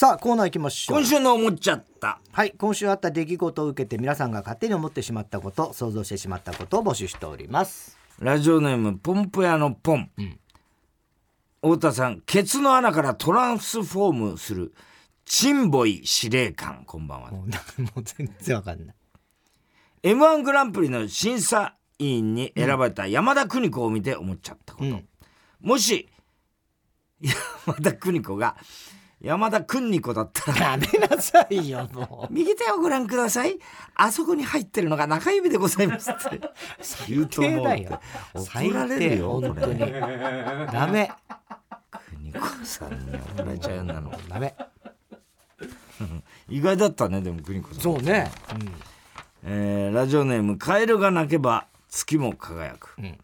さあコーナー行きましょう。今週の思っちゃった。はい今週あった出来事を受けて皆さんが勝手に思ってしまったこと想像してしまったことを募集しております。ラジオネームポンプ屋のポン、太田さんケツの穴からトランスフォームするチンボイ司令官。こんばんは。もう全然わかんない。m 1グランプリの審査委員に選ばれた山田邦子を見て思っちゃったこと、うん。もし山田邦子が山田邦子だったら。やめなさいよもう。右手をご覧ください。あそこに入ってるのが中指でございますって。言うと思うっ怒られるよ本当に。ダメ。邦子さんに怒られちゃうなの。ダメ。意外だったねでも邦子さん。そうね、えーラジオネーム「カエルが鳴けば月も輝く」ん。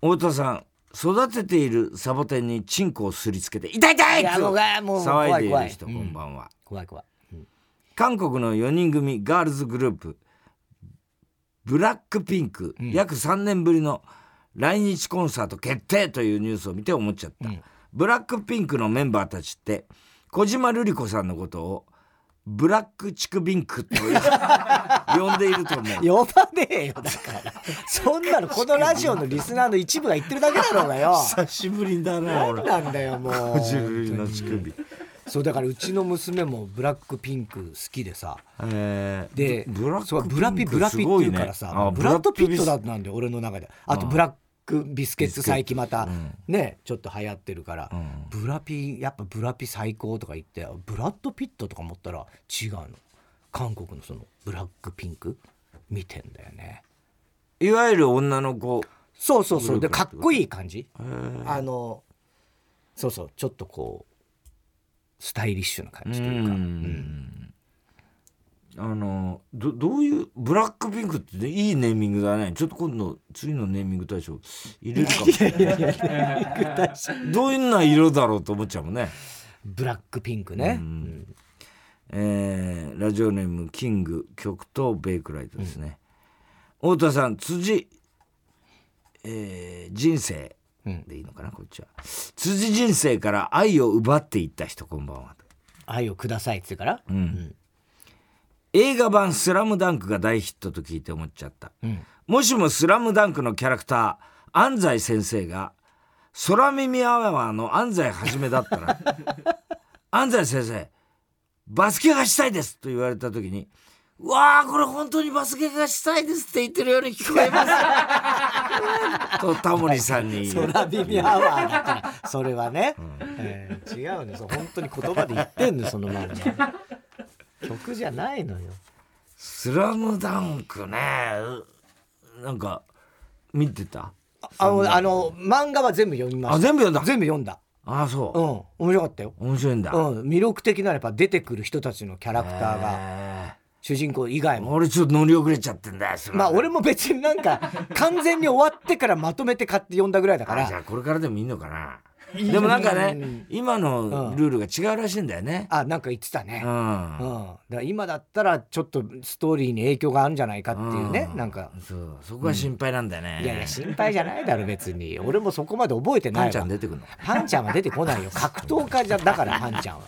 太田さん育てているサボテンにチンコをすりつけて「痛い痛い!」いやもうともう騒いでいる人こんばんは、怖い怖い、うん。韓国の4人組ガールズグループブラックピンク、約3年ぶりの来日コンサート決定というニュースを見て思っちゃった、ブラックピンクのメンバーたちって小島瑠璃子さんのことをブラックチクビンクと呼 んでいると思う。呼ばねえよだから。そんなのこのラジオのリスナーの一部が言ってるだけだろうがよ。久しぶりだな俺なんだよもう。小島瑠璃の乳首そうだからうちの娘もブラックピンク好きでさ。えーでブラブラピブラピって言うからさ、あブラッドピットだなんで俺の中で。あとブラックビスケッツ最近またねちょっと流行ってるから、ブラピやっぱブラピ最高とか言ってブラッドピットとか思ったら違うの韓国のそのブラックピンク？見てんだよね。いわゆる女の子。そうそうそう。でかっこいい感じ。あのそうそう。ちょっとこうスタイリッシュな感じというか、うん。あのどどういうブラックピンクってねいいネーミングだね。ちょっと今度次のネーミング大賞入れるかも。しれないどんな色だろうと思っちゃうもんね。ブラックピンクね、えーラジオネームキング極東ベイクライトですね、太田さん辻、えー人生でいいのかなこっちは。辻人生から愛を奪っていった人こんばんは愛をくださいって言うから、映画版「スラムダンクが大ヒットと聞いて思っちゃった、ん。もしも「スラムダンクのキャラクター安西先生が空耳アワーの安西はじめだったら。安西先生バスケがしたいですと言われた時にうわあこれ本当にバスケがしたいですって言ってるように聞こえます。とタモリさんに。言う空耳アワーだからそれはね、えー違うの。そう本当に言葉で言ってんのそのまんま。曲じゃないのよ。スラムダンクね。うなんか見てた？あのあの漫画は全部読みました。あ全部読んだ？全部読んだああそう。う、ん。面白かったよ。面白いんだ、うん。魅力的なやっぱ出てくる人たちのキャラクターがえ主人公以外ーも。俺ちょっと乗り遅れちゃってんだよまあ俺も別になんか完全に終わってからまとめて買って読んだぐらいだかあじゃらあこれからでもいいのかなでもなんかうねん。今のルールが違うらしいんだよね。あなんか言ってたね。う、ん。うん、だ今だったらちょっとストーリーに影響があるんじゃないかっていうね、うん。なんか。そう。そこが心配なんだよね、いやいや心配じゃないだろ別に。俺もそこまで覚えてないわ。パンちゃん出てくるの？ンちゃんは出てこないよ。格闘家じゃだからパンちゃんは。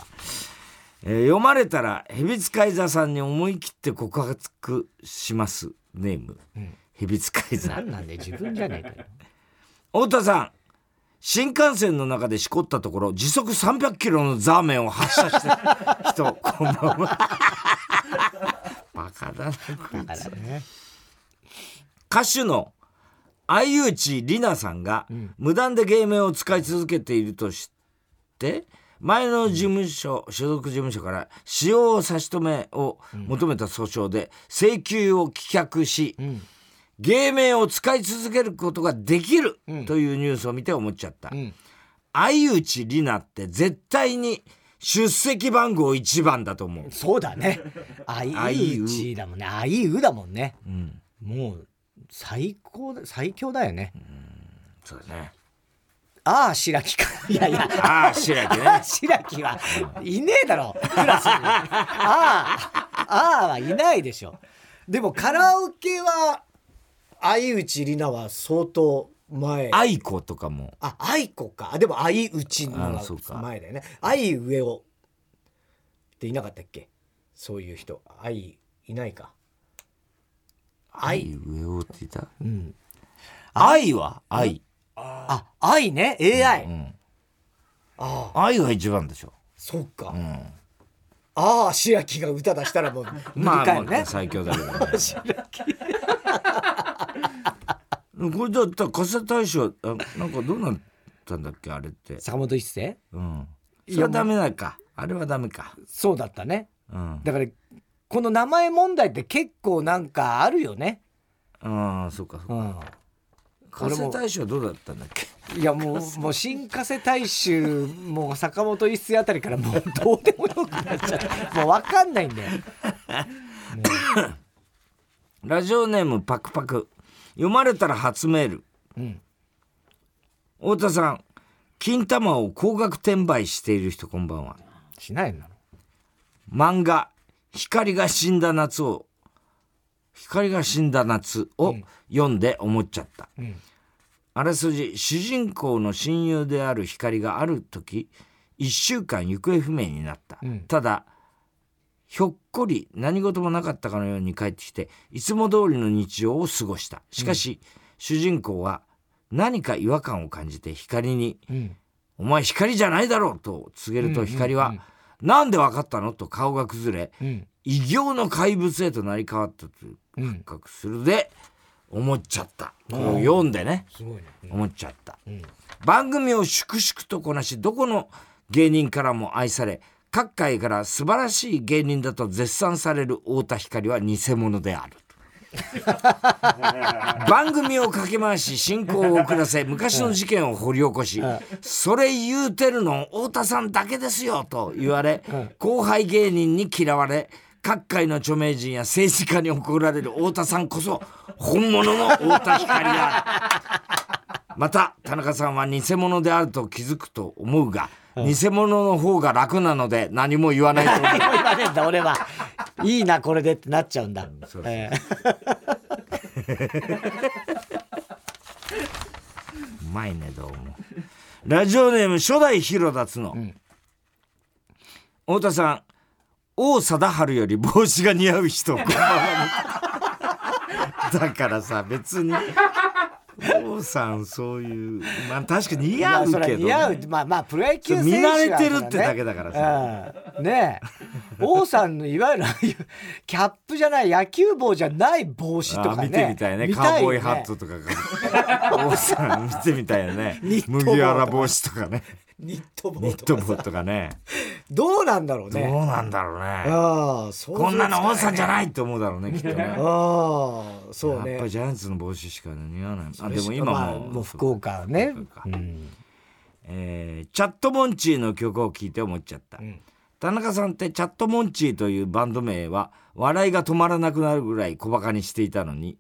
えー読まれたら蛇使い座さんに思い切って告白します。ネーム、蛇使い座。何なんで自分じゃねえかよ。太田さん新幹線の中でしこったところ時速300キロのザーメンを発射した 人こんばんは。バカだなこいだつね。歌手の相内里奈さんが無断で芸名を使い続けているとして前の事務所、所属事務所から使用差し止めを求めた訴訟で請求を棄却し、芸名を使い続けることができるというニュースを見て思っちゃった、ん。相内里奈って絶対に出席番号1番だと思う。そうだね。あいうちだもんね。あいうだもんね、もう最高だ最強だよね、そうだね。ああ白木か。いやいや。ああ白木ね。白木はいねえだろクラスに。ああああはいないでしょ。でもカラオケは相内里奈は相当前。あ愛子とかも。愛子か。あでも相内のあそうか。前だよね。相上をっていなかったっけ？そういう人。愛いないか。愛上をっていた？うん。愛は？愛。あ愛ね？AI、うんああ愛が一番でしょ。そっか、うん。ああ白木が歌出したらもう無 まあまあ最強だけどね。白木これだったら加瀬大将あなんかどうなったんだっけあれって。坂本一世うん。いやそれはダメだか。あれはダメか。そうだったね。うん。だからこの名前問題って結構なんかあるよね。ああそうかそうか。うん。加瀬大将どうだったんだっけ？いやもう もう新加瀬大衆もう坂本一世あたりからもうどうでもよくなっちゃう。もう分かんないんだよ。ラジオネームパクパク読まれたら初メール。うん。太田さん金玉を高額転売している人こんばんは。しないの。漫画「光が死んだ夏を」光が死んだ夏を読んで思っちゃった、ん。あらすじ主人公の親友である光がある時1週間行方不明になった、うん。ただひょっこり何事もなかったかのように帰ってきていつも通りの日常を過ごした。しかし、主人公は何か違和感を感じて光にうん「お前光じゃないだろう」と告げると光は「なんでわかったの?」と顔が崩れうん。異形の怪物へとなり変わったとうん。発覚するで思っちゃった、こ読んでね。ね。思っちゃった、ん。番組を粛々とこなしどこの芸人からも愛され各界から素晴らしい芸人だと絶賛される太田光は偽物である。番組をかけ回し進行を遅らせ昔の事件を掘り起こし「それ言うてるの太田さんだけですよ」と言われ後輩芸人に嫌われ各界の著名人や政治家に怒られる太田さんこそ本物の太田光である。また田中さんは偽物であると気づくと思うが偽物の方が楽なので何も言わないと思う。何も言わねえんだ俺は。いいなこれでってなっちゃうんだ、そうそう。え うまいねどうも。ラジオネーム初代広田つの、太田さん王貞治より帽子が似合う人 だからさ別に王さんそういうまあ確かに似合うけど、似合う。まあまあプロ野球選手見慣れてるはってだけだからさ、うん。ねえ。王さんのいわゆるキャップじゃない野球帽じゃない帽子とかね。あ見てみたいね。見カウボーイハットとか。が 王さん見てみたいよね麦わら帽子とかね。ニット帽ニットとか帽とかねどうなんだろうどうねなんだろうね。ああこんなの王さんじゃいないって思うだろうねきっとね。ああそうね。やっぱりジャイアンツの帽子しか似合わない。あでも今まあももう福岡ねうん。えーチャットモンチーの曲を聴いて思っちゃった、ん。田中さんってチャットモンチーというバンド名は笑いが止まらなくなるぐらい小バカにしていたのに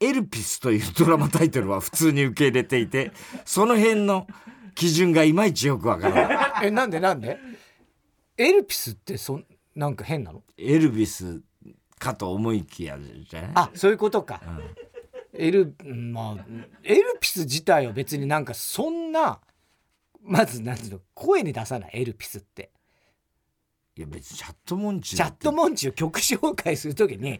エルピスというドラマタイトルは普通に受け入れていてその辺の基準がいまいちよくわからない。えなんでなんで？エルピスってそんなんか変なの？エルビスかと思いきやじゃない？あそういうことか、エルうんまあエルピス自体は別になんかそんなまずなんていうの声に出さないエルピスっていや別にチャットモンチーチャットモンチーを曲紹介するときに、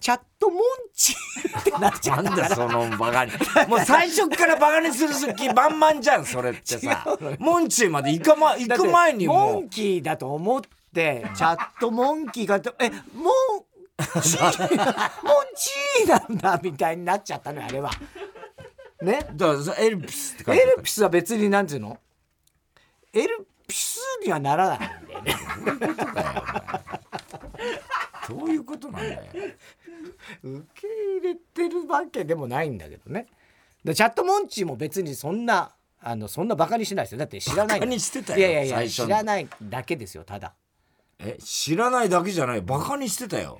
チャットモンチーってなっちゃなうんんだだそのバカに。もう最初からバカにする気満々じゃんそれってさ。モンチーまで行か、ま、行く前にモもンキーだと思ってチャットモンキーがとえモンチーモンチーなんだみたいになっちゃったのよあれは。ね？うだからさエルピスって書いエルピスは別になんていうの？エルピスにはならないんだよね。どういうことなんだよ。受け入れてるわけでもないんだけどね。でチャットモンチーも別にそんなあのそんなバカにしないですよ。だって知らないバカにしてたよ。いやいやいや知らないだけですよただ。え知らないだけじゃない。バカにしてたよ。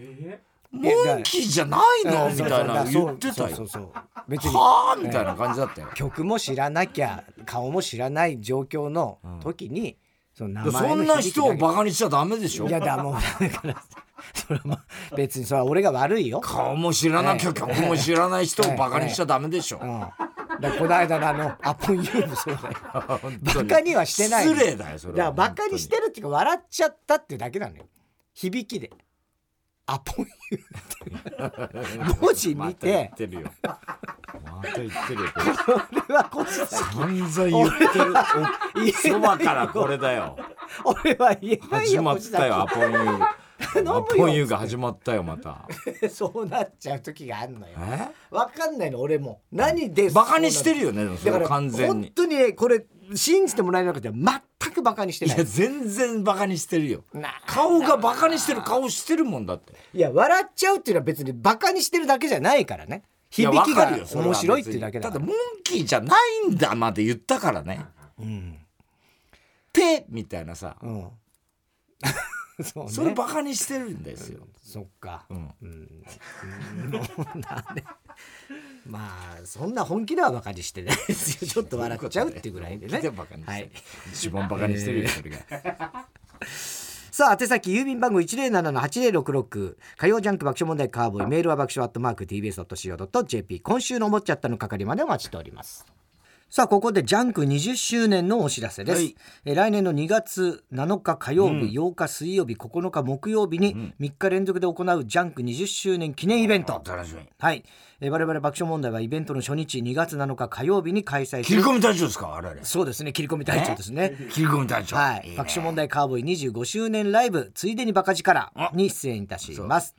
モンキーじゃないの？みたいな言ってたよ。そうそうそう。別に。はあ？みたいな感じだったよ。曲も知らなきゃ顔も知らない状況の時に、そそんな人をバカにしちゃダメでしょ？けいやだもうだからそれはもう別にそれは俺が悪いよ、顔も知らなきゃええ曲も知らない人をバカにしちゃダメでしょ？うん、だこの間のあのアポンユーもそうだよ。バカに。はしてない失礼だよそれだからバカにしてるっていうか笑っちゃったっていうだけなのよ。響きでアポンユー文字見て、言ってるよ。また言ってるよ。これはこっちだ散々言ってる。そばからこれだよ。俺は言えないよ始まったよアポンユー。アポンユーが始まったよまた。そうなっちゃう時があるのよ。え？分かんないの俺も。何でバカにしてるよねだから完全に。本当にねこれ信じてもらえなくて全くバカにしてない。いや全然バカにしてるよ。な顔がバカにしてる顔してるもんだって。いや笑っちゃうっていうのは別にバカにしてるだけじゃないからね。響きが面白いっていうだけだただからモンキーじゃないんだまで言ったからね。うん。ペみたいなさ。うん。そうね。それバカにしてるんですよ、そっか。うん。うん。うん。なんでまあそんな本気ではバカにしてないですよ。ちょっと笑っちゃうっていうぐらいでね。はい。一番バカにしてるよそれが。さあ宛先郵便番号107-8066火曜ジャンク爆笑問題カーボーイ。メールは爆笑アットマーク TBS.CO.JP 今週の思っちゃったの係までお待ちしておりますさあここでジャンク20周年のお知らせです、はい。えー来年の2月7日火曜日、8日水曜日9日木曜日に3日連続で行うジャンク20周年記念イベント、楽しみはい、えー我々爆笑問題はイベントの初日2月7日火曜日に開催切り込み隊長ですか？あれあれそうですね。切り込み隊長ですね。切り込み隊長。はい、いね。爆笑問題カーボーイ25周年ライブついでにバカ力に出演いたします。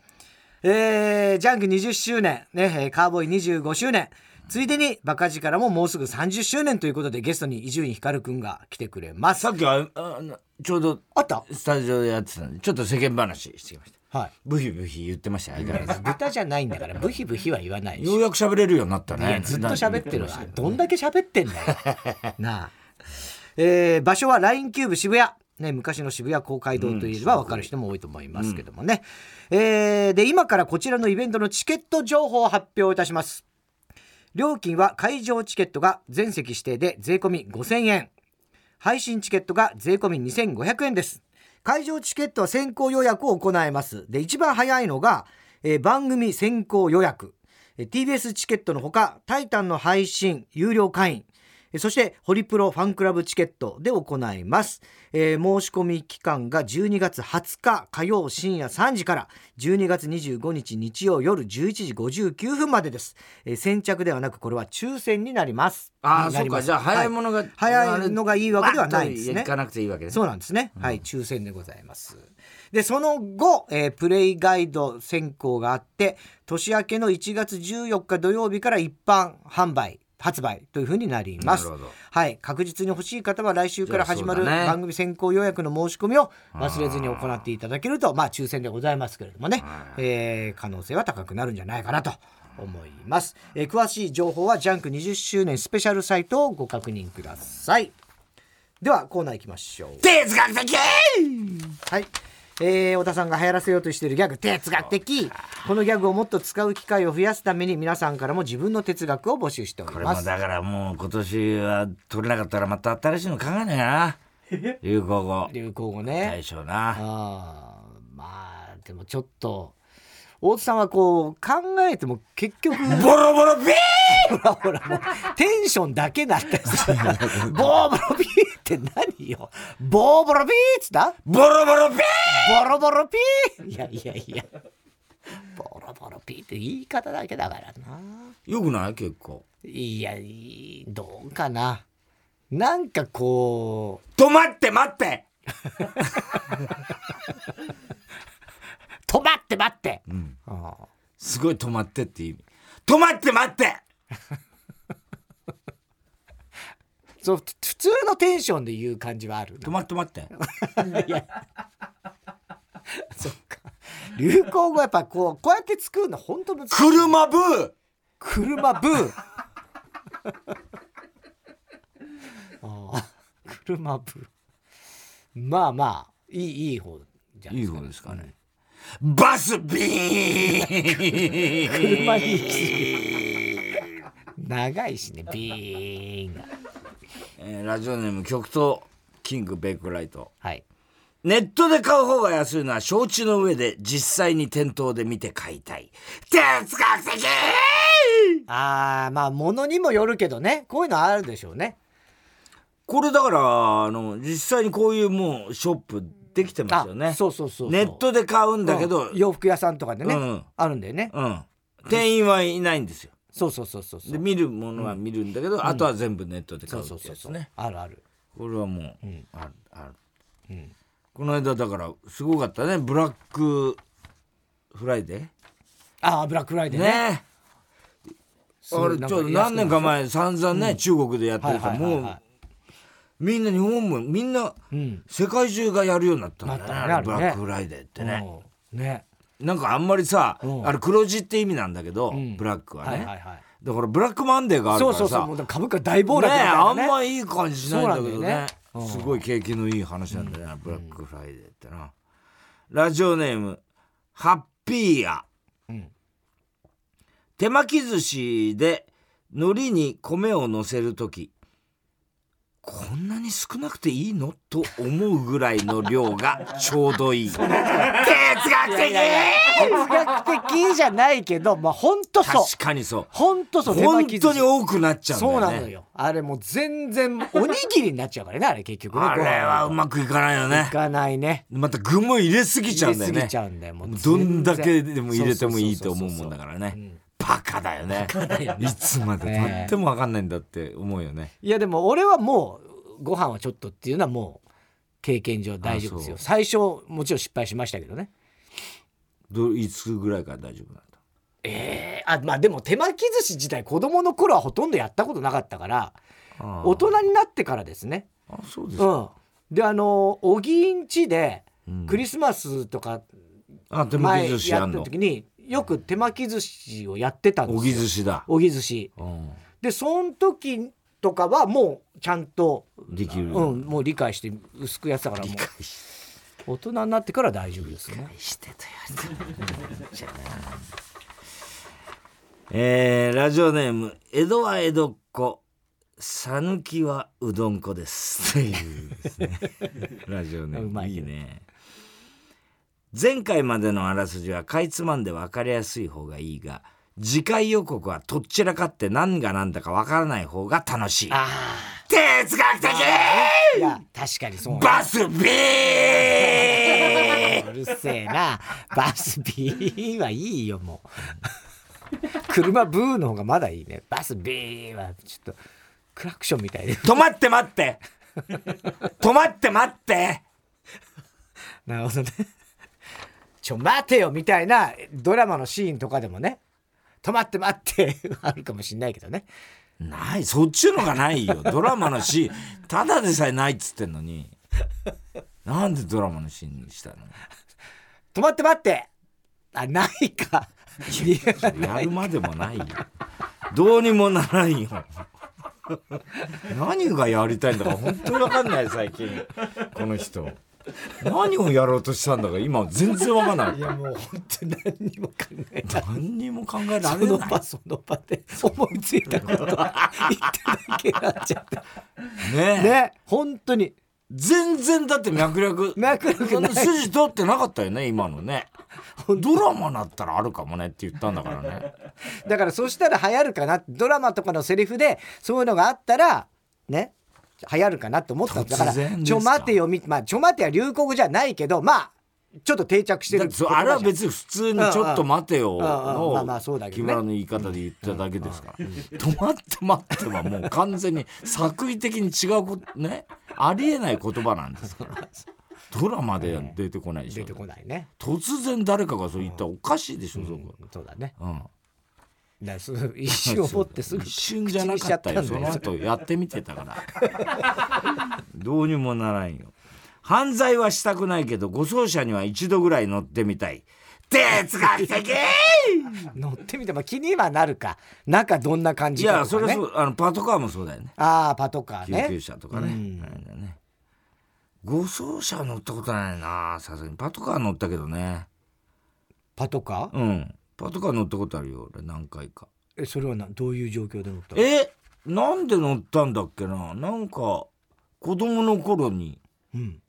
えー、ジャンク20周年、ね、えーカーボーイ25周年、ついでにバカ力ももうすぐ30周年ということでゲストに伊集院光くんが来てくれます。さっきはああちょうどあった？スタジオでやってたんでちょっと世間話してきました。はい。ブヒブヒ言ってましたよ相変わらず。豚じゃないんだからブヒブヒは言わない。し。ようやく喋れるようになったいやねずっと喋ってるわ。どんだけ喋ってんだよ。なあ、えー場所は LINE キューブ渋谷。ね、昔の渋谷公会堂といえば分かる人も多いと思いますけどもね、えーで今からこちらのイベントのチケット情報を発表いたします料金は会場チケットが全席指定で税込み5000円。配信チケットが税込み2500円です。会場チケットは先行予約を行います。で一番早いのが、えー番組先行予約。TBS チケットのほか「タイタン」の配信有料会員。そしてホリプロファンクラブチケットで行います、えー申し込み期間が12月20日火曜深夜3時から12月25日日曜夜11時59分までです、えー先着ではなくこれは抽選になります。ああそうか。じゃあ早いものが、はい。早いのがいいわけではないですね。行かなくていいわけね。そうなんですね。はい、抽選でございます。で、その後、えープレイガイド選考があって、年明けの1月14日土曜日から一般販売、発売というふうになります。はい、確実に欲しい方は来週から始まる番組先行予約の申し込みを忘れずに行っていただけると、まあ抽選でございますけれどもね、えー可能性は高くなるんじゃないかなと。思います、えー詳しい情報はジャンク20周年スペシャルサイトをご確認ください。ではコーナー行きましょう。哲学的はい。えー、小田さんが流行らせようとしているギャグ哲学的。このギャグをもっと使う機会を増やすために皆さんからも自分の哲学を募集しておりこれますもだからもう今年は取れなかったらまた新しいの考えなきゃな。流行語。流行語ね、大賞な。ああまあでもちょっと大津さんはこう考えても結局ボロボロビー ほらほらもうテンションだけだったボーボロピーって何よ？ボーボロピーっつった？ボロボロビー！ボロボロピー！いやいやいや。ボロボロピーって言い方だけだからな。よくない？結構。いやいいどうかな。なんかこう。止まって待って！止まって待って、ん。ああ。すごい止まってっていう意味。止まって待ってそうふ普通のテンションで言う感じはある止まって待って。そっか。流行語やっぱこうこうやって作るの本当難しい。車ブー車ブーああ車ブーまあまあいいいい方じゃないいいですか方ですかね。バスビーン。車に行き過ぎ長いしねビーンがえーラジオネーム極東キングベイクライト。はい。ネットで買う方が安いのは承知の上で実際に店頭で見て買いたい。哲学的！ああまあものにもよるけどね。こういうのあるでしょうね。これだからあの実際にこういうもうショップできてますよね。そうそうそう。ネットで買うんだけど、うん。洋服屋さんとかでね、うん。あるんだよね。うん。店員はいないんですよそうそうそうそうそう。で見るものは見るんだけど、あとは全部ネットで買そううってそうそうそうやつねあるある。これはもう、ん。あるある、ん。この間だからすごかったね。ブラックフライデああブラックフライデーーね。ねあれちょっと何年か前散々ね、中国でやってるから、はいはいはいはい。もうみんな日本もみんなうん。世界中がやるようになったんだよねブラックフライデーってね、うん。ねなんかあんまりさ、うん。あれ黒字って意味なんだけど、ん。ブラックはね、はいはいはいだからブラックマンデーがあるそうからさ。そうそうもう株価大暴落みね。ねあんまいい感じしないんだけどね。ね。うん。すごい景気のいい話なんだよね、ブラックフライデーってな、ラジオネームハッピーや、うん。手巻き寿司で海苔に米を乗せる時。こんなに少なくていいの？と思うぐらいの量がちょうどいい。哲学的哲学的じゃないけどまあ本当そう確かにそう本当そう本当に多くなっちゃうんだよね。そうなのよ。あれもう全然おにぎりになっちゃうからねあれ結局ねあれはうまくいかないよいねかないね。また具も入れすぎちゃうんだよね。入れすぎちゃうんだよ。もうどんだけでも入れてもいいと思うもんだからね。うんバカだよね。いつまでたっても分かんないんだって思うよね。いやでも俺はもうご飯はちょっとっていうのはもう経験上大丈夫ですよ。最初もちろん失敗しましたけどねどいつぐらいから大丈夫なんだ？えー、あまあでも手巻き寿司自体子供の頃はほとんどやったことなかったから大人になってからですね。あそうですか、うん。であのおぎんちでうん。クリスマスとかあ手巻前き寿司やった時によく手巻き寿司をやってたんですよ。おぎ寿司だ、おぎ寿司。うん、でその時とかはもうちゃんとできる、うんもう理解して薄くやってたからもう大人になってから大丈夫ですね。してたよえー、ラジオネーム江戸は江戸っ子讃岐はうどん粉です。というですね。ラジオネーム。いいいね。前回までのあらすじはかいつまんで分かりやすい方がいいが次回予告はとっちらかって何が何だか分からない方が楽しい。あ哲学的！あいや確かにそうバスビーうるせえな。バス B はいいよもう。車ブーの方がまだいいね。バス B はちょっとクラクションみたいで。止まって待って。止まって待って。なるほどね。ちょ待てよみたいなドラマのシーンとかでもね。止まって待って。あるかもしんないけどね。ない。そっちのがないよ。ドラマのシーン。ただでさえないっつってんのになんでドラマのシーンにしたの？止まって待って。あないか。いややるまでもないよ。どうにもならんよ。何がやりたいんだか本当に分かんない最近。この人。何をやろうとしたんだか今全然分かんない。いやもう本当に何にも考えない。何にも考えらそれない。の場その場で思いついたこと言っただけになっちゃって。ねえ。ね本当に全然だって脈絡。脈絡ない。筋通ってなかったよね今のね。ドラマだったらあるかもねって言ったんだからね。だからそしたら流行るかな。ドラマとかのセリフでそういうのがあったらね流行るかなと思った。んだからちょ待てよみまあちょ待ては流行語じゃないけどまあちょっと定着してる。あれは別に普通に「ちょっと待てよ」の木村の言い方で言っただけですから「止まって待って」はもう完全に作為的に違うことねありえない言葉なんですから。ドラマでは出てこないでしょ。出てこないね。突然誰かがそう言ったらおかしいでしょそこ。そうだね。うん。だそう一瞬思ってすぐ一瞬じゃなかったよその後やってみてたから。どうにもならんよ。犯罪はしたくないけど護送車には一度ぐらい乗ってみたい哲学的乗ってみても気にはなるか。中どんな感いじかね。やそれはそうあのパトカーもそうだよね。ああパトカーね。救急車とかね,、うん。ね。護送車は乗ったことないなさすがに。パトカー乗ったけどね。パトカー？うん。パトカー乗ったことあるよ俺何回か。えそれはなどういう状況で乗ったの？えなんで乗ったんだっけな？なんか子供の頃にうん。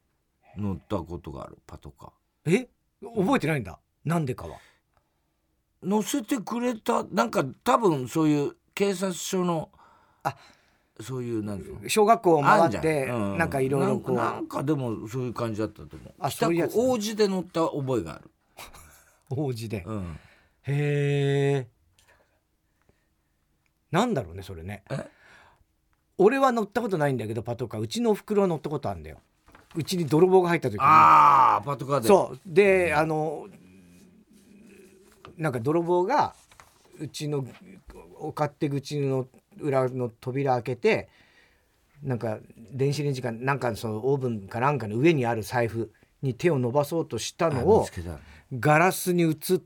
乗ったことがあるパトカえ覚えてないんだなんでかは。ー乗せてくれたなんか多分そういう警察署のあそういうなん小学校を回って、うなんかいろいろこう。なんなんかでもそういう感じだったと思う。あそういうやつ北区王子で乗った覚えがある、王子で、うん、へえなんだろうねそれね。え？俺は乗ったことないんだけどパトカー。うちのおふくろは乗ったことあるんだよ。うちに泥棒が入った時に。ああパトカーで。そう。であのなんか泥棒がうちのお勝手口の裏の扉開けてなんか電子レンジかなんかそのオーブンかなんかの上にある財布に手を伸ばそうとしたのあをガラスに映っ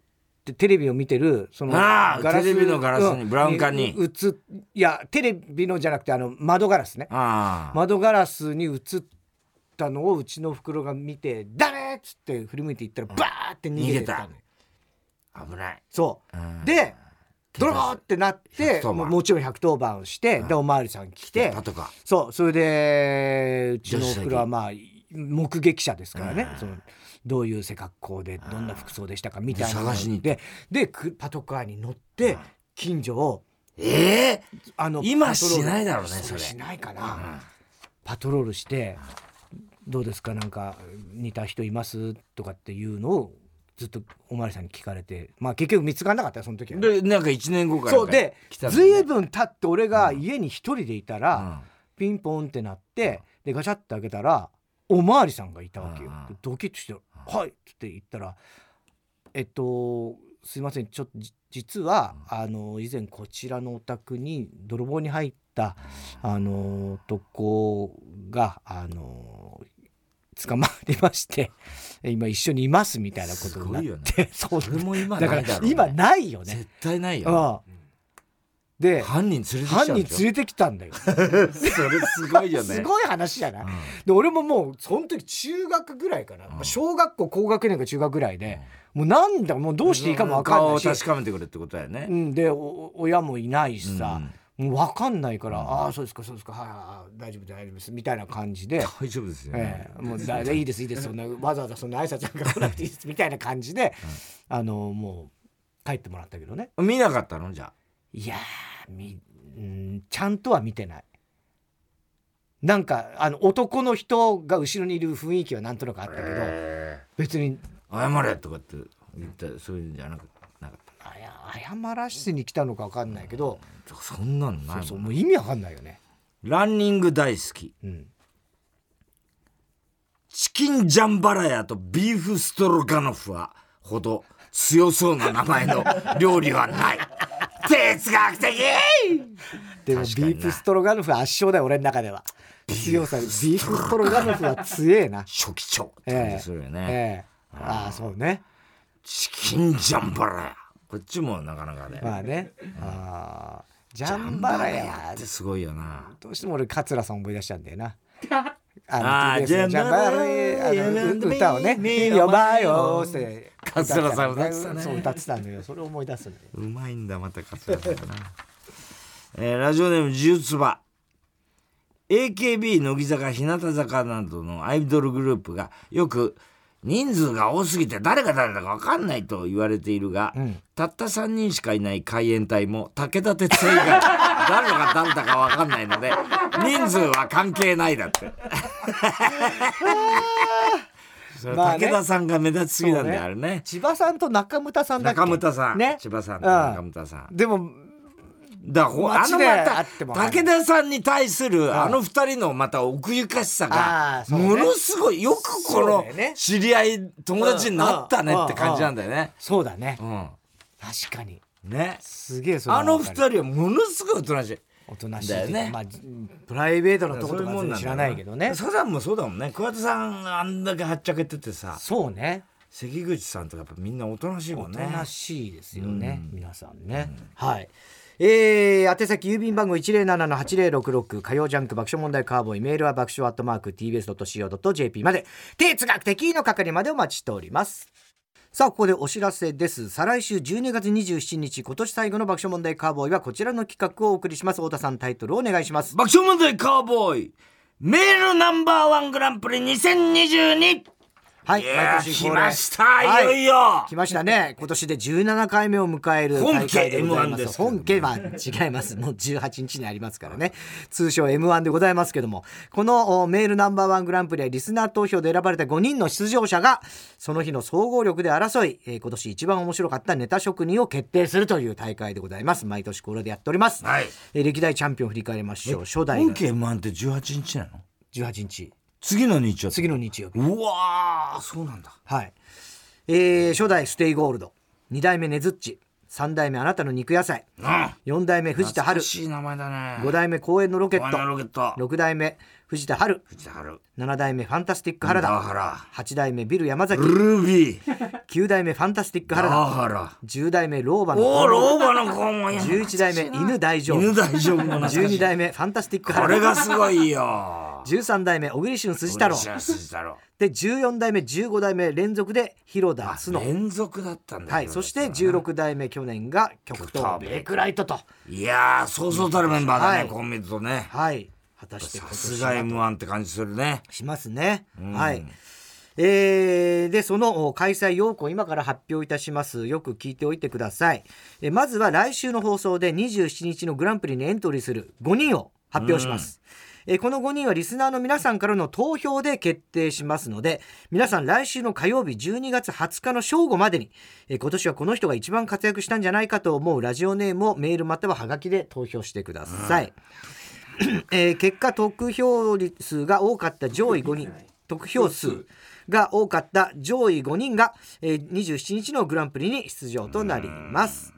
てテレビを見てるそのああテレビのガラスにブラウン管に。映っいやテレビのじゃなくてあの窓ガラスね。窓ガラスに映ったのをうちの袋が見て「誰!」っつって振り向いていったらバーって逃げてた危ない。そう。うん。で泥棒ってなって110番。ももちろん110番をして、でおまわりさん来て。そうそれでうちのおふくろはまあ目撃者ですからね、そのどういう背格好でどんな服装でしたかみたいなので。でパトカーに乗って近所をええあの今しないだろうねそれ。しないかな、パトロールして「どうですかなんか似た人います?」とかっていうのをずっとおまわりさんに聞かれてまあ結局見つからなかったよその時は。でなんか1年後からそう。で来たのね。ずいぶん経って俺が家に一人でいたら、うん。ピンポンってなってでガチャって開けたらおまわりさんがいたわけよ。ドキッとして「はい」って言ったら「えっとすいませんちょっとじ実はあの以前こちらのお宅に泥棒に入ったあの男があの捕まりまして今一緒にいます」みたいなことになっすごいよね。て そうそれも今ないだね。今ないよね。絶。対ないよ。ああで犯人連れてき犯ちゃうんでしょ。人連れてきたんだよ。それすごいよね。すごい話じゃない、うん。で俺ももうその時中学ぐらいかな、まあ小学校高学年か中学ぐらいで、もうなんだもうどうしていいかも分かんないし、顔を確かめてくれってことだよね。うん、でお親もいないしさ、もう分かんないから「うん。ああそうですかそうですか。はいはいはい。大丈夫大丈夫です」みたいな感じで。大丈夫ですよね。ええ。もうだいいですいいです。そんな わざわざそんな挨拶なんか来なくていいですみたいな感じで、あのもう帰ってもらったけどね。見なかったの？じゃあ。いやーみうんちゃんとは見てない。なんかあの男の人が後ろにいる雰囲気はなんとなくあったけど、別に。謝れとかって言ったそういうんじゃなかなかっあや謝らしに来たのか分かんないけど、たそんなのないそうもう意味わかんないよね、ランニング大好き。うん、チキンジャンバラヤとビーフストロガノフはほど強そうな名前の料理はない。哲学的！でもビーフストロガノフは圧勝だよ俺の中では。強さビーフストロガノフは強えな。初期長って感じするよね、ええ。ああそうね。チキンジャンバラヤこっちもなかなかね、まあね。ああジャンバラヤってすごいよな。どうしても俺桂さん思い出しちゃうんだよな。あー TBS のジャンバラヤ歌をね「呼ばよ」って桂さん歌ってたね。そう歌ってたんだよ。それを思い出すんだようまいんだまた桂さんがな、えーラジオネームジューツバ AKB 乃木坂日向坂などのアイドルグループがよく人数が多すぎて誰が誰だか分かんないと言われているが、うん。たった3人しかいない海援隊も武田鉄矢以外 誰が誰だか分かんないので人数は関係ないだって。ね。武田さんが目立ちすぎなんだよ、ねあれね。千葉さんと中村さんだっけ？中村さん、ね。千葉さんうん中村さん。でもだからほあのまた武田さんに対するあの二人のまた奥ゆかしさがものすごいよくこの知り合い友達になったねって感じなんだよね。そうだね。うん。確かに。ね。すげえそれはあの二人はものすごいおとなしい。おとなしいだよね。まあプライベートなとことか知らないけどね。サザンもそうだもんね。桑田さんあんだけはっちゃけててさそうね。関口さんとかやっぱみんなおとなしいもんおとね。なしいですよね、皆さんね、はいえー、宛先郵便番号107-8066火曜ジャンク爆笑問題カーボーイメールは爆笑アットマーク TBS.CO.JP まで哲学的の係までお待ちしております。さあここでお知らせです。再来週12月27日今年最後の爆笑問題カーボーイはこちらの企画をお送りします。太田さんタイトルをお願いします。爆笑問題カーボーイメールナンバーワングランプリ2022はい毎年恒例。ました、、はい。よいよ。来ましたね。今年で17回目を迎える大会でございま M1 です本家は違います。もう18日にありますからね。通称 M1 でございますけども。このおメールナンバーワングランプリはリスナー投票で選ばれた5人の出場者がその日の総合力で争い、えー今年一番面白かったネタ職人を決定するという大会でございます。毎年これでやっております、はい。えー歴代チャンピオンを振り返りましょう。初代が本家 M1 って18日なの？18日次の日曜日。次の日曜日。うわー。そうなんだ。はい。えー初代ステイゴールド、2代目ねずっち、3代目あなたの肉野菜、あ4代目藤田春。しい名前だね。5代目公園のロケッワナロト、ケット。6代目藤田春、藤田春。7代目ファンタスティック原田、ダハ8代目ビル山崎、ルビー。9代目ファンタスティックダ原田、ハラ10代目老婆おおの老婆の子もいい11代目犬大丈夫、犬大丈夫も懐かしい。12代目ファンタスティックこ原田、れがすごいよ13代目小栗旬筋太郎。で14代目15代目連続で広田あつの。連続だったんだ。はい、そして16代目去年が極東ベイクライトと。いやーそうそうたるメンバーだね、はい。こう見るとね。はい。果たして今さすが年は M1 って感じするね。しますね。はい。えーでそのお開催要項を今から発表いたします。よく聞いておいてください。えまずは来週の放送で27日のグランプリにエントリーする5人を発表します、えこの5人はリスナーの皆さんからの投票で決定しますので皆さん来週の火曜日12月20日の正午までにえ今年はこの人が一番活躍したんじゃないかと思うラジオネームをメールまたはハガキで投票してください、えー結果得票率が多かった上位5人得票数が多かった上位5人が、えー27日のグランプリに出場となります。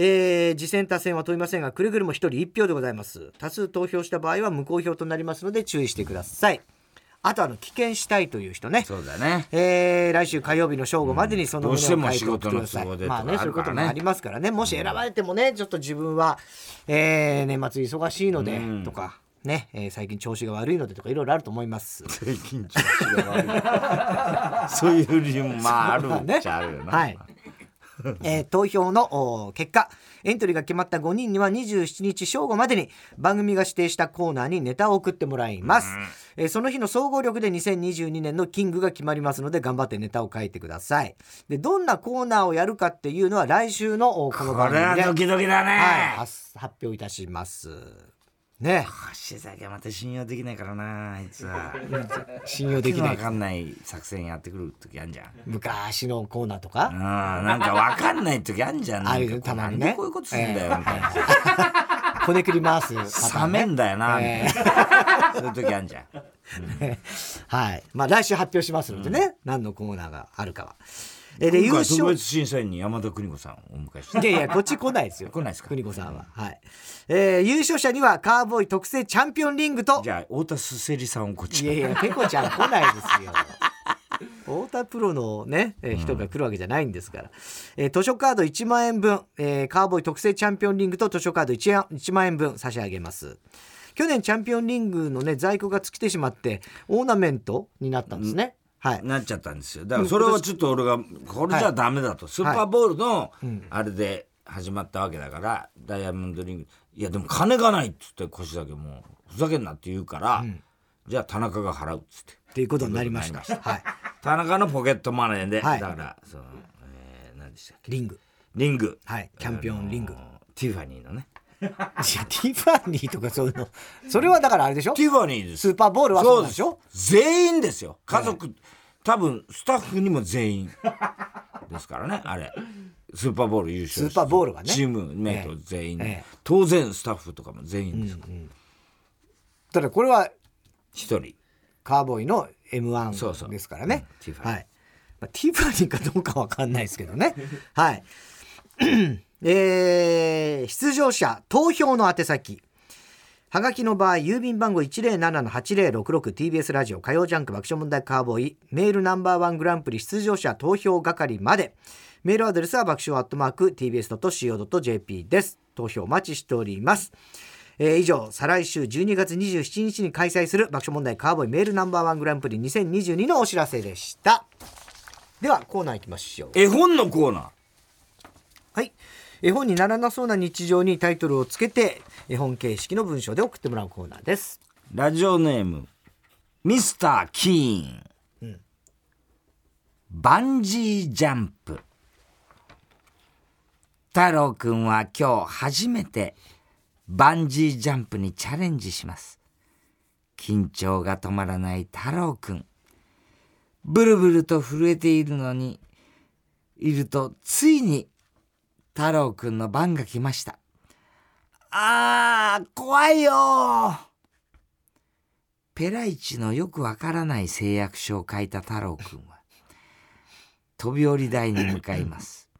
えー次戦多戦は問いませんがくれぐれも1人1票でございます。多数投票した場合は無効票となりますので注意してください。あとあの棄権したいという人ね。そうだね。えー来週火曜日の正午までにその旨を書いて送ってください仕事の都合でとかまあねそういうこともありますからね。もし選ばれてもねちょっと自分は、えー年末忙しいのでとか、ね、えー最近調子が悪いのでとかいろいろあると思います。最近調子が悪い。そういう理由もまああるっちゃあるよな、はい。えー投票のお結果エントリーが決まった5人には27日正午までに番組が指定したコーナーにネタを送ってもらいます、えーその日の総合力で2022年のキングが決まりますので頑張ってネタを書いてください。でどんなコーナーをやるかっていうのは来週のおこのこ番組で。れはドキドキだね、はい、発発表いたしますね。橋崎はまた信用できないからなあいつは。信用できないわかんない作戦やってくる時あんじゃん。昔のコーナーとか？うんなんかわかんない時あんじゃん。あるよたまにね。こういうことするんだよみたいな。こねくり回すね。冷めんだよなそういう時あんじゃん。はい。まあ来週発表しますのでね、何のコーナーがあるかは。えで優今回特勝別審査員に山田邦子さんをお迎えしていやいやこっち来ないですよ。来ないですか？邦子さんは。はい。えー優勝者にはカーボーイ特製チャンピオンリングと。じゃあ太田すせりさんをこっちいやいやペコちゃん来ないですよ。太田プロのね、えー人が来るわけじゃないんですから、えー図書カード1万円分、えーカーボーイ特製チャンピオンリングと図書カード 1, 1万円分差し上げます去年チャンピオンリングのね在庫が尽きてしまってオーナメントになったんですね、はい。なっちゃったんですよ。だからそれはちょっと俺がこれじゃダメだと、スーパーボールのあれで始まったわけだから、ダイヤモンドリング。いやでも金がないっつって腰だけもうふざけんなって言うから、じゃあ田中が払うっつって。っていうことになりました。はい。田中のポケットマネーで、はい。だからその、えー、何でしたっけ？リング。リング。はい。チャンピオンリング、あのティファニーのねいやティファニーとかそういうの。それはだからあれでしょ？ティファニーです。スーパーボールはそうでしょ？全員ですよ。家族、多分スタッフにも全員。ですからねあれ。スーパーボール優勝スーパーボールがね。チームメイト全員、ええ。当然スタッフとかも全員ですから。ただこれは一、人。カーボーイの m そうそう。1ですからね。うんティファニー。はい。まあ、ティファニーかどうかわかんないですけどね。はいえー出場者投票の宛先。はがきの場合郵便番号 107-8066TBS ラジオ火曜ジャンク爆笑問題カーボーイ。メールナンバーワングランプリ出場者投票係まで。メールアドレスは爆笑アットマーク TBS.CO.JP です。投票お待ちしております。えー以上再来週12月27日に開催する爆笑問題カーボーイメールナンバーワングランプリ2022のお知らせでした。ではコーナー行きましょう。絵本のコーナー。はい絵本にならなそうな日常にタイトルをつけて絵本形式の文章で送ってもらうコーナーです。ラジオネームミスター・キーン、バンジージャンプ。太郎くんは今日初めてバンジージャンプにチャレンジします。緊張が止まらない太郎くん。ブルブルと震えているのにいるとついに太郎くんの番が来ました。あー怖いよペライチのよくわからない誓約書を書いた太郎くんは飛び降り台に向かいます。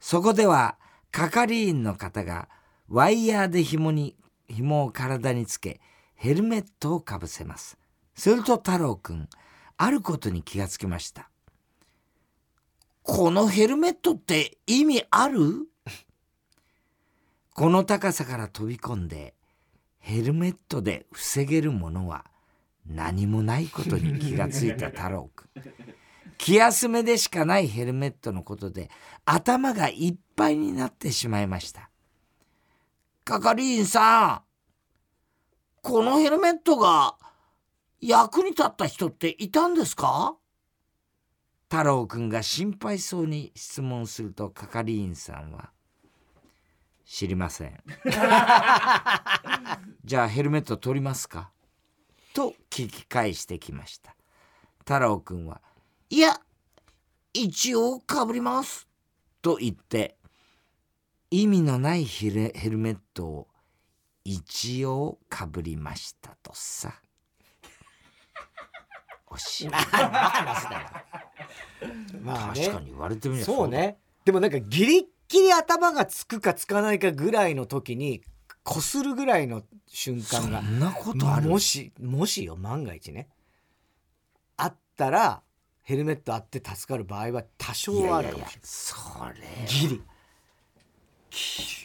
そこでは係員の方がワイヤーで紐に紐を体につけヘルメットをかぶせます。すると太郎くんあることに気がつきました。このヘルメットって意味ある？この高さから飛び込んでヘルメットで防げるものは何もないことに気がついた太郎くん。気休めでしかないヘルメットのことで頭がいっぱいになってしまいました。係員さんこのヘルメットが役に立った人っていたんですか？太郎くんが心配そうに質問すると係員さんは「知りません」じゃあヘルメット取りますか?」と聞き返してきました太郎くんは「いや一応かぶります」と言って意味のないヘルヘルメットを一応かぶりましたとさ。おしまい。まあね。確かに言われてみればそう。ね。でもなんかギリッギリ頭がつくかつかないかぐらいの時にこするぐらいの瞬そ間がんなことある？もしもしよ万が一ね。あったらヘルメットあって助かる場合は多少はあるかもしれない。それギリ。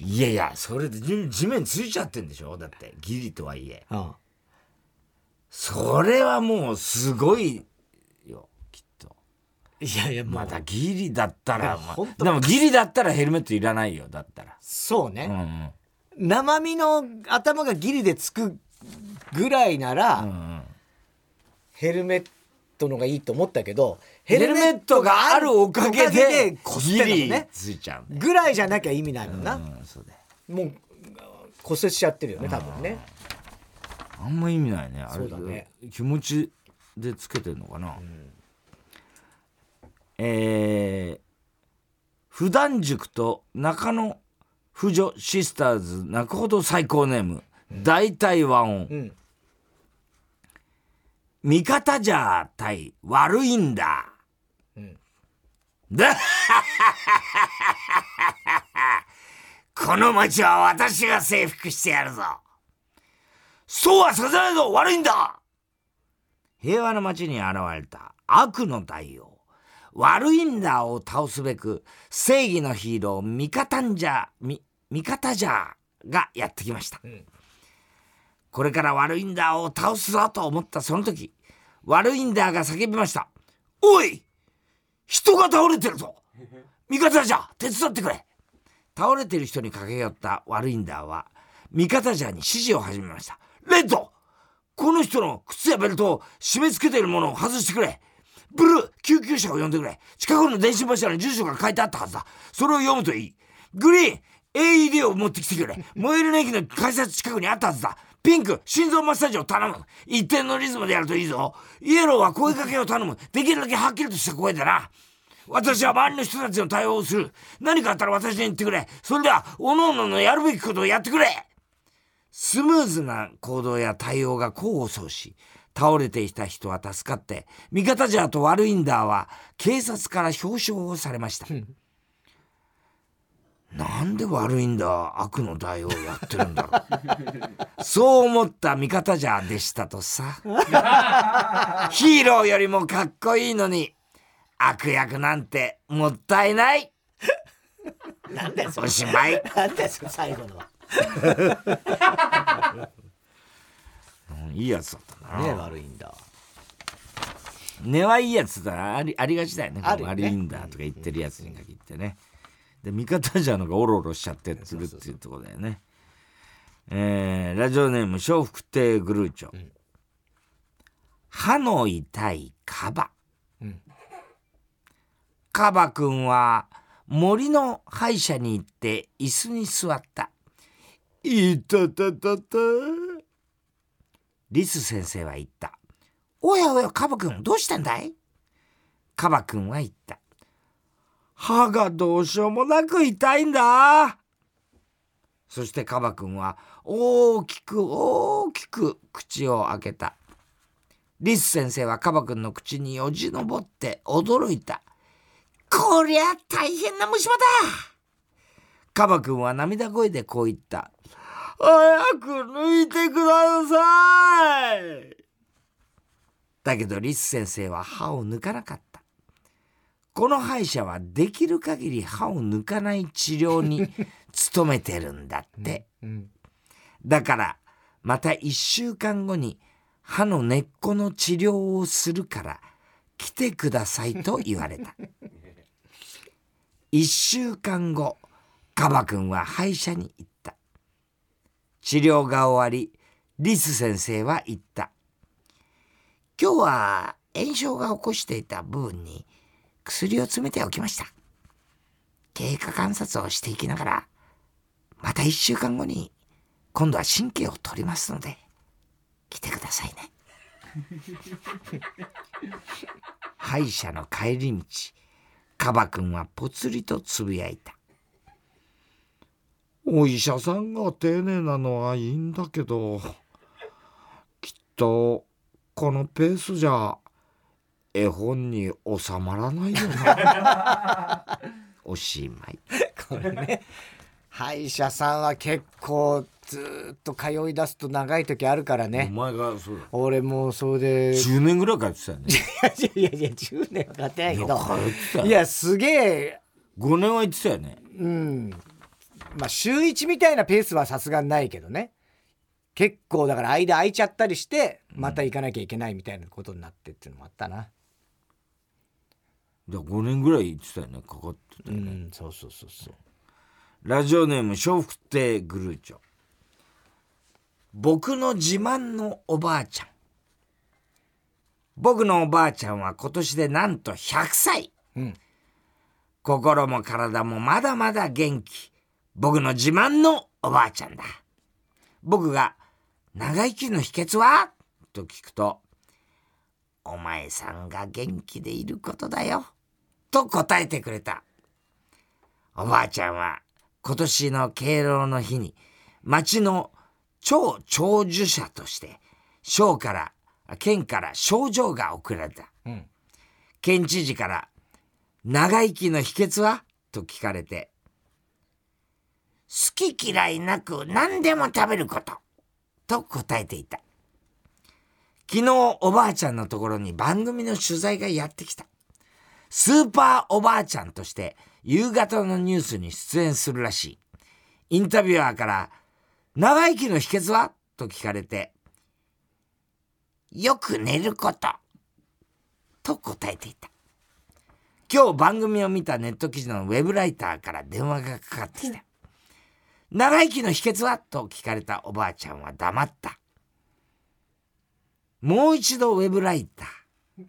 いやいやそれで地地面ついちゃってんでしょ？だってギリとはいえ。うんそれはもうすごいよきっと。いやいやもう。まだギリだったら、でもギリだったらヘルメットいらないよだったら。そうね、うんうん。生身の頭がギリでつくぐらいなら、うんうん。ヘルメットのがいいと思ったけどヘルメットがあるおかげでこすっついちゃうんだよ。ぐらいじゃなきゃ意味ないもんな、うんそうだよ。もう骨折しちゃってるよね多分ねあんま意味ないね。あれだね。気持ちでつけてんのかな、えー普段塾と中野婦女シスターズ泣くほど最高ネーム、大体和音、うん。味方じゃ対悪いんだ、ん。だこの町は私が征服してやるぞそうはさせないぞ悪いんだ。平和の町に現れた悪の大王悪いんだを倒すべく正義のヒーロー味方んじゃみ味方じゃがやってきました、これから悪いんだを倒すぞと思ったその時悪いんだが叫びました。おい人が倒れてるぞ。味方じゃ手伝ってくれ。倒れてる人に駆け寄った悪いんだは味方じゃに指示を始めましたレッド。この人の靴やベルトを締め付けているものを外してくれ。ブルー。救急車を呼んでくれ。近くの電信柱に住所が書いてあったはずだ。それを読むといい。グリーン。AED を持ってきてくれ。燃える駅の改札近くにあったはずだ。ピンク。心臓マッサージを頼む。一定のリズムでやるといいぞ。イエローは声かけを頼む。できるだけはっきりとした声でな。私は周りの人たちの対応をする。何かあったら私に言ってくれ。それでは各々のやるべきことをやってくれ。スムーズな行動や対応が功を奏し倒れていた人は助かって味方じゃと悪いんだは警察から表彰をされました。なんで悪いんだ悪の代をやってるんだ。ろうそう思った味方じゃでしたとさ。ヒーローよりもかっこいいのに悪役なんてもったいない。なんだよそおしまい。なんだよ最後のは いいやつだったな。ね悪いんだ。根はいいやつだありありがちだよね。あるよね。悪いんだとか言ってるやつに限ってね。で味方じゃのがオロオロしちゃってるっていうところだよね。えーラジオネーム笑福亭グルーチョ、歯の痛いカバ、うん。カバ君は森の歯医者に行って椅子に座った。いたたたた。リス先生は言った。おやおや、カバ君、どうしたんだい？カバ君は言った。歯がどうしようもなく痛いんだ。そしてカバ君は大きく大きく口を開けた。リス先生はカバ君の口によじ登って驚いた。こりゃ大変な虫歯だカバ君は涙声でこう言った。早く抜いてくださいだけどリス先生は歯を抜かなかった。この歯医者はできる限り歯を抜かない治療に 努めてるんだって。うんうん、だからまた1週間後に歯の根っこの治療をするから来てくださいと言われた。1週間後、カバ君は歯医者に行った。治療が終わり、リス先生は言った。今日は炎症が起こしていた部分に薬を詰めておきました。経過観察をしていきながら、また一週間後に今度は神経を取りますので、来てくださいね。歯医者の帰り道、カバ君はぽつりとつぶやいた。お医者さんが丁寧なのはいいんだけど、きっとこのペースじゃ絵本に収まらないよな。おしまい。これね歯医者さんは結構ずっと通い出すと長い時あるからね。お前がそうだ。俺もそれで。10年ぐらい通ってたよね。いやいやいや10年は通ってないけど。いやすげえ。5年は行ってたよね。うんまあ週1みたいなペースはさすがにないけどね。結構だから間空いちゃったりしてまた行かなきゃいけないみたいなことになってっていうのもあったな、だ5年ぐらい言ってたよね。かかってたよね、うん、そうそうそうそう。ラジオネーム笑福亭グルーチョ。僕の自慢のおばあちゃん。僕のおばあちゃんは今年でなんと100歳、うん、心も体もまだまだ元気僕の自慢のおばあちゃんだ。僕が長生きの秘訣は？と聞くとお前さんが元気でいることだよ。と答えてくれた。おばあちゃんは今年の敬老の日に町の超長寿者として省から県から賞状が送られた、うん、県知事から長生きの秘訣は？と聞かれて好き嫌いなく何でも食べることと答えていた昨日おばあちゃんのところに番組の取材がやってきたスーパーおばあちゃんとして夕方のニュースに出演するらしい。インタビュアーから、長生きの秘訣は？と聞かれて、よく寝ること。と答えていた。今日番組を見たネット記事のウェブライターから電話がかかってきた。長生きの秘訣は？と聞かれたおばあちゃんは黙った。もう一度ウェブライター。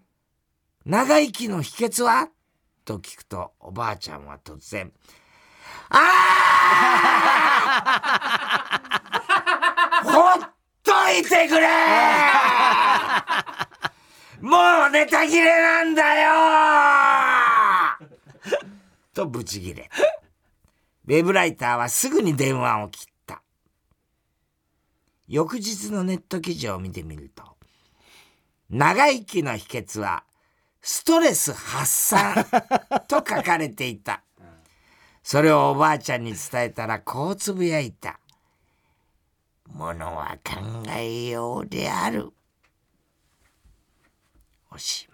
長生きの秘訣は？と聞くと、おばあちゃんは突然、ああ ほっといてくれもうネタ切れなんだよとブチギレ。ウェブライターはすぐに電話を切った。翌日のネット記事を見てみると、長生きの秘訣はストレス発散と書かれていた。それをおばあちゃんに伝えたらこうつぶやいた。ものは考えようである。おし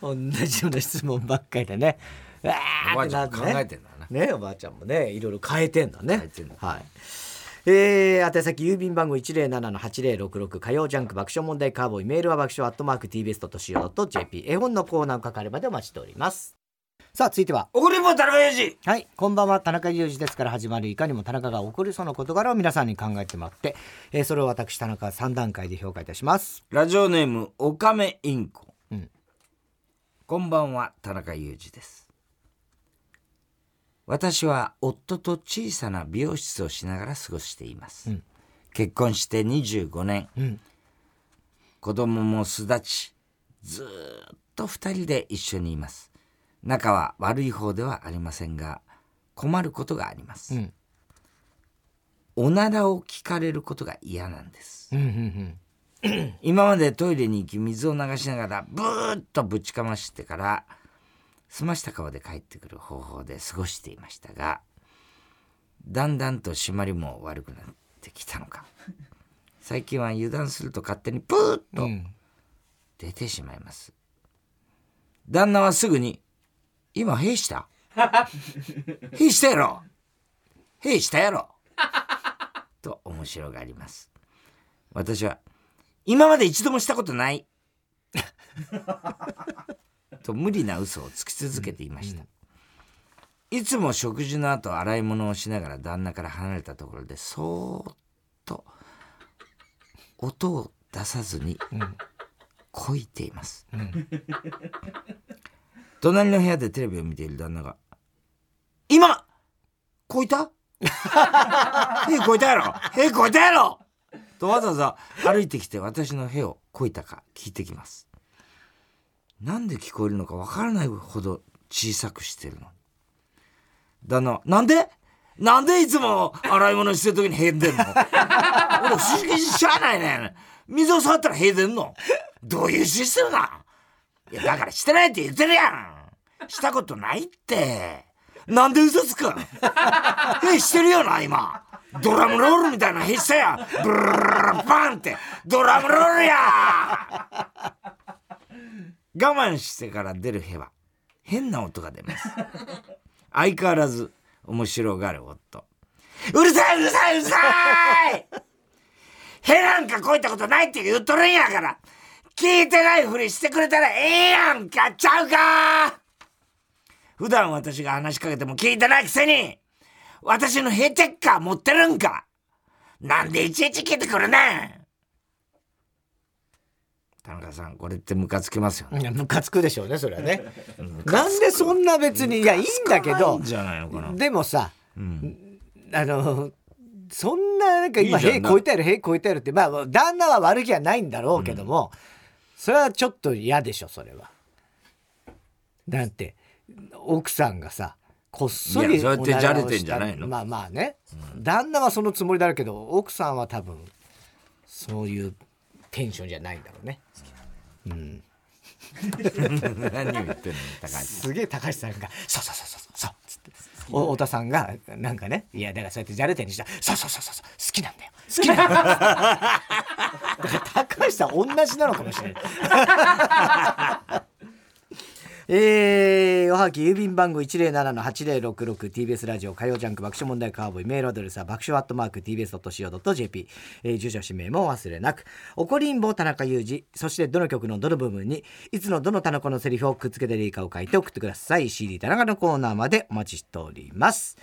同じような質問ばっかりでね。おばあちゃん考えてんだな。ねおばあちゃんもねいろいろ変えてんだね。はい。えー、宛先郵便番号107-8066火曜ジャンク爆笑問題カーボーイメールは爆笑アットマーク TBS.CO.JP 絵本のコーナーを書かれまでお待ちしておりますさあ続いては。怒り棒田中裕二。はいこんばんは。田中裕二ですから始まるいかにも田中が起こりそうな事柄を皆さんに考えてもらって、えー、それを私田中3段階で評価いたします。ラジオネームおかめインコ、うん、こんばんは田中裕二です。私は夫と小さな美容室をしながら過ごしています、うん、結婚して25年、うん、子供も巣立ちずっと2人で一緒にいます仲は悪い方ではありませんが困ることがあります、うん、おならを聞かれることが嫌なんです、うんうんうん、今までトイレに行き水を流しながらブーッとぶちかましてから済ました顔で帰ってくる方法で過ごしていましたがだんだんと締まりも悪くなってきたのか。最近は油断すると勝手にプーッと出てしまいます、旦那はすぐに「今兵した 兵したやろ？兵したやろ？と面白がります。私は、今まで一度もしたことない。と無理な嘘をつき続けていました。いつも食事の後洗い物をしながら旦那から離れたところでそーっと音を出さずにこいています、うん、隣の部屋でテレビを見ている旦那が「今こいた？へこいたやろ？へこいたやろ!」とわざわざ歩いてきて私のへをこいたか？聞いてきます。なんで聞こえるのかわからないほど小さくしてるの。旦那なんで？なんでいつも洗い物してる時にへんでんの？俺不思議しゃあないね水を触ったらへでんの？どういうシステムだ？いやだからしてないって言ってるやん。したことないって。なんで嘘つくへ してるよな今。ドラムロールみたいなへしたや。ブルルルバンってドラムロールや我慢してから出るへは変な音が出ます相変わらず面白がる夫うるさいうるさいうるさいへなんかこいたことないって言っとるんやから聞いてないふりしてくれたらええやんか。ちゃうか？普段私が話しかけても聞いてないくせに、私のヘチェッカー持ってるんか？なんでいちいち聞いてくるねん？田中さん、これってムカつきますよね。いや、ムカつくでしょうね、それはね。なんでそんな別に、いや、いいんだけど、でもさ、うん、あの、そんな、なんか今、塀越えてやる、塀越えてやるって、まあ、旦那は悪気はないんだろうけども、うん、それはちょっと嫌でしょ、それは。だって、奥さんがさこっそりそうやってじゃれてんじゃないの？まあまあね、うん、旦那はそのつもりだけど奥さんは多分そういうテンションじゃないんだろうね。うん。何言ってんの高橋すげえ高橋さんが「そうそうそうそうそう」太田さんがなんかねいやだからそうやってじゃれてんにした。ら「そうそうそうそう。好きなんだよ。好きなんだ。よ」だから高橋さん同じなのかもしれない。えー、おはぎ郵便番号 107-8066TBS ラジオ火曜ジャンク爆笑問題カーボイメールアドレスは爆笑アットマーク TBS.CO.JP、えー、住所氏名も忘れなく。怒りんぼ田中裕二。そしてどの曲のどの部分にいつのどの田中のセリフをくっつけていいかを書いて送ってください。CD 田中のコーナーまでお待ちしております。